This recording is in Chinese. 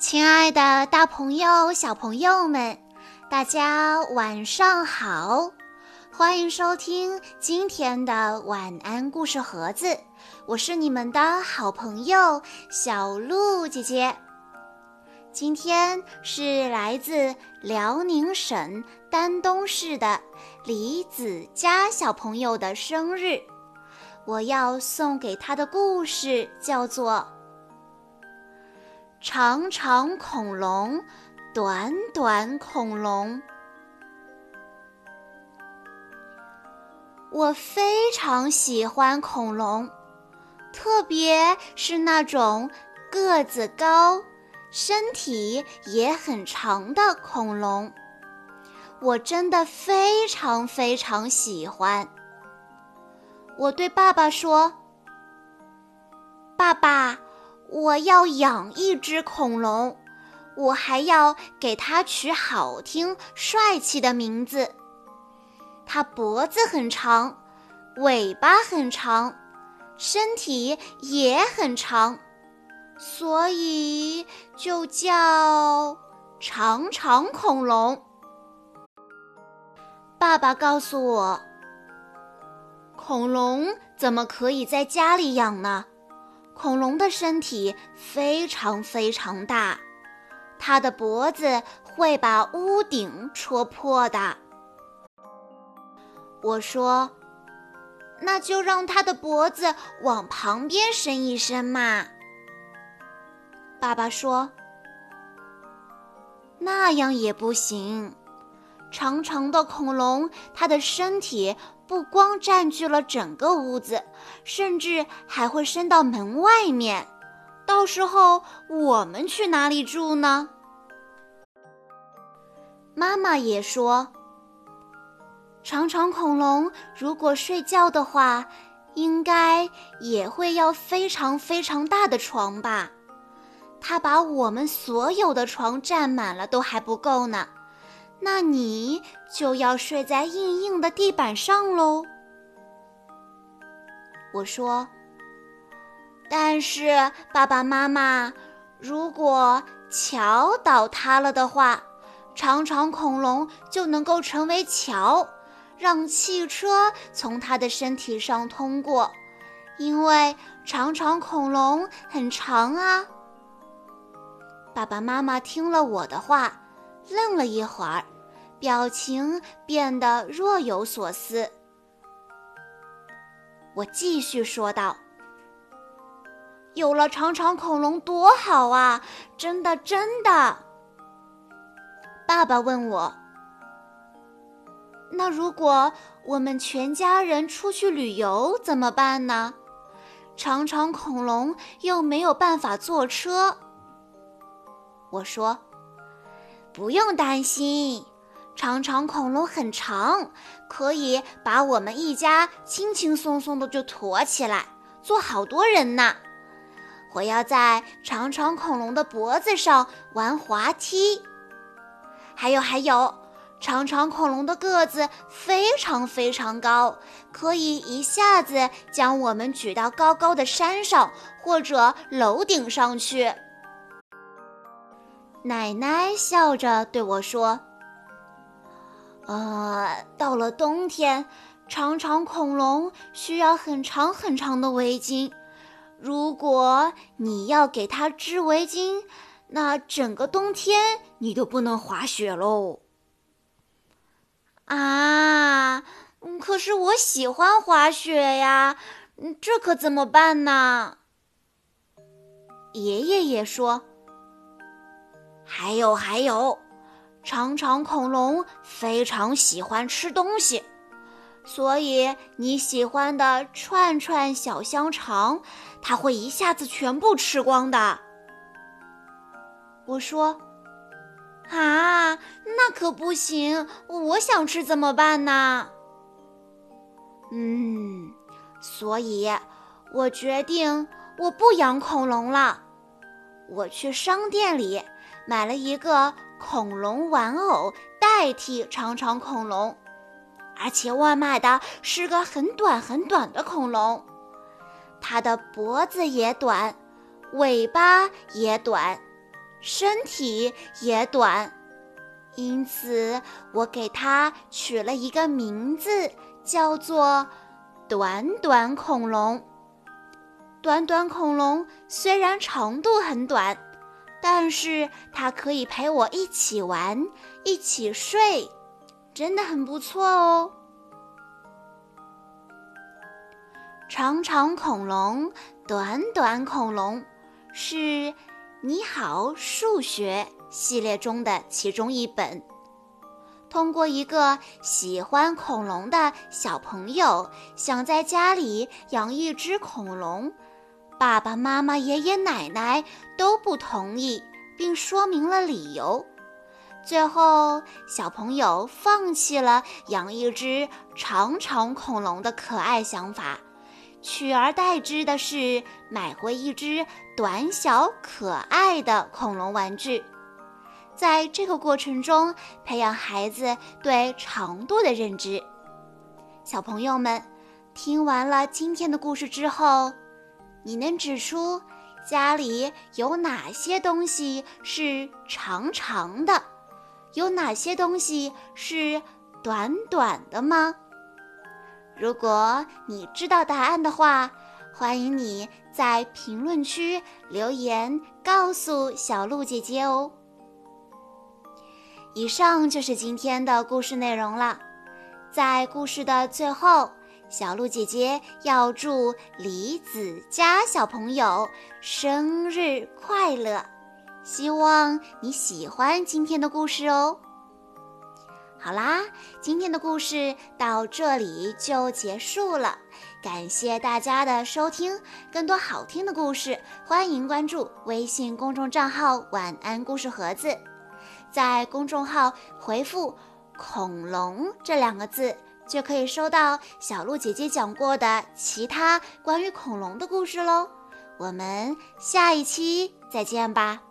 亲爱的，大朋友、小朋友们，大家晚上好！欢迎收听今天的晚安故事盒子，我是你们的好朋友小鹿姐姐。今天是来自辽宁省丹东市的李子佳小朋友的生日，我要送给他的故事叫做。长长恐龙，短短恐龙。我非常喜欢恐龙，特别是那种个子高、身体也很长的恐龙。我真的非常非常喜欢。我对爸爸说：“爸爸。”我要养一只恐龙，我还要给它取好听、帅气的名字。它脖子很长，尾巴很长，身体也很长，所以就叫长长恐龙。爸爸告诉我，恐龙怎么可以在家里养呢？恐龙的身体非常非常大，它的脖子会把屋顶戳破的。我说：“那就让它的脖子往旁边伸一伸嘛。”爸爸说：“那样也不行，长长的恐龙，它的身体。”不光占据了整个屋子，甚至还会伸到门外面。到时候我们去哪里住呢？妈妈也说，长长恐龙如果睡觉的话，应该也会要非常非常大的床吧？它把我们所有的床占满了都还不够呢。那你就要睡在硬硬的地板上喽。我说：“但是爸爸妈妈，如果桥倒塌了的话，长长恐龙就能够成为桥，让汽车从它的身体上通过，因为长长恐龙很长啊。”爸爸妈妈听了我的话。愣了一会儿，表情变得若有所思。我继续说道：“有了长长恐龙多好啊！真的，真的。”爸爸问我：“那如果我们全家人出去旅游怎么办呢？长长恐龙又没有办法坐车。”我说。不用担心，长长恐龙很长，可以把我们一家轻轻松松的就驮起来，坐好多人呢。我要在长长恐龙的脖子上玩滑梯。还有还有，长长恐龙的个子非常非常高，可以一下子将我们举到高高的山上或者楼顶上去。奶奶笑着对我说：“呃，到了冬天，长长恐龙需要很长很长的围巾。如果你要给它织围巾，那整个冬天你都不能滑雪喽。”啊，可是我喜欢滑雪呀，这可怎么办呢？爷爷也说。还有还有，长长恐龙非常喜欢吃东西，所以你喜欢的串串小香肠，它会一下子全部吃光的。我说：“啊，那可不行！我想吃怎么办呢？”嗯，所以我决定我不养恐龙了，我去商店里。买了一个恐龙玩偶代替长长恐龙，而且我买的是个很短很短的恐龙，它的脖子也短，尾巴也短，身体也短，因此我给它取了一个名字，叫做“短短恐龙”。短短恐龙虽然长度很短，但是它可以陪我一起玩，一起睡，真的很不错哦。长长恐龙，短短恐龙，是《你好，数学》系列中的其中一本。通过一个喜欢恐龙的小朋友想在家里养一只恐龙。爸爸妈妈、爷爷奶奶都不同意，并说明了理由。最后，小朋友放弃了养一只长长恐龙的可爱想法，取而代之的是买回一只短小可爱的恐龙玩具。在这个过程中，培养孩子对长度的认知。小朋友们，听完了今天的故事之后。你能指出家里有哪些东西是长长的，有哪些东西是短短的吗？如果你知道答案的话，欢迎你在评论区留言告诉小鹿姐姐哦。以上就是今天的故事内容了，在故事的最后。小鹿姐姐要祝李子佳小朋友生日快乐，希望你喜欢今天的故事哦。好啦，今天的故事到这里就结束了，感谢大家的收听。更多好听的故事，欢迎关注微信公众账号“晚安故事盒子”，在公众号回复“恐龙”这两个字。就可以收到小鹿姐姐讲过的其他关于恐龙的故事喽。我们下一期再见吧。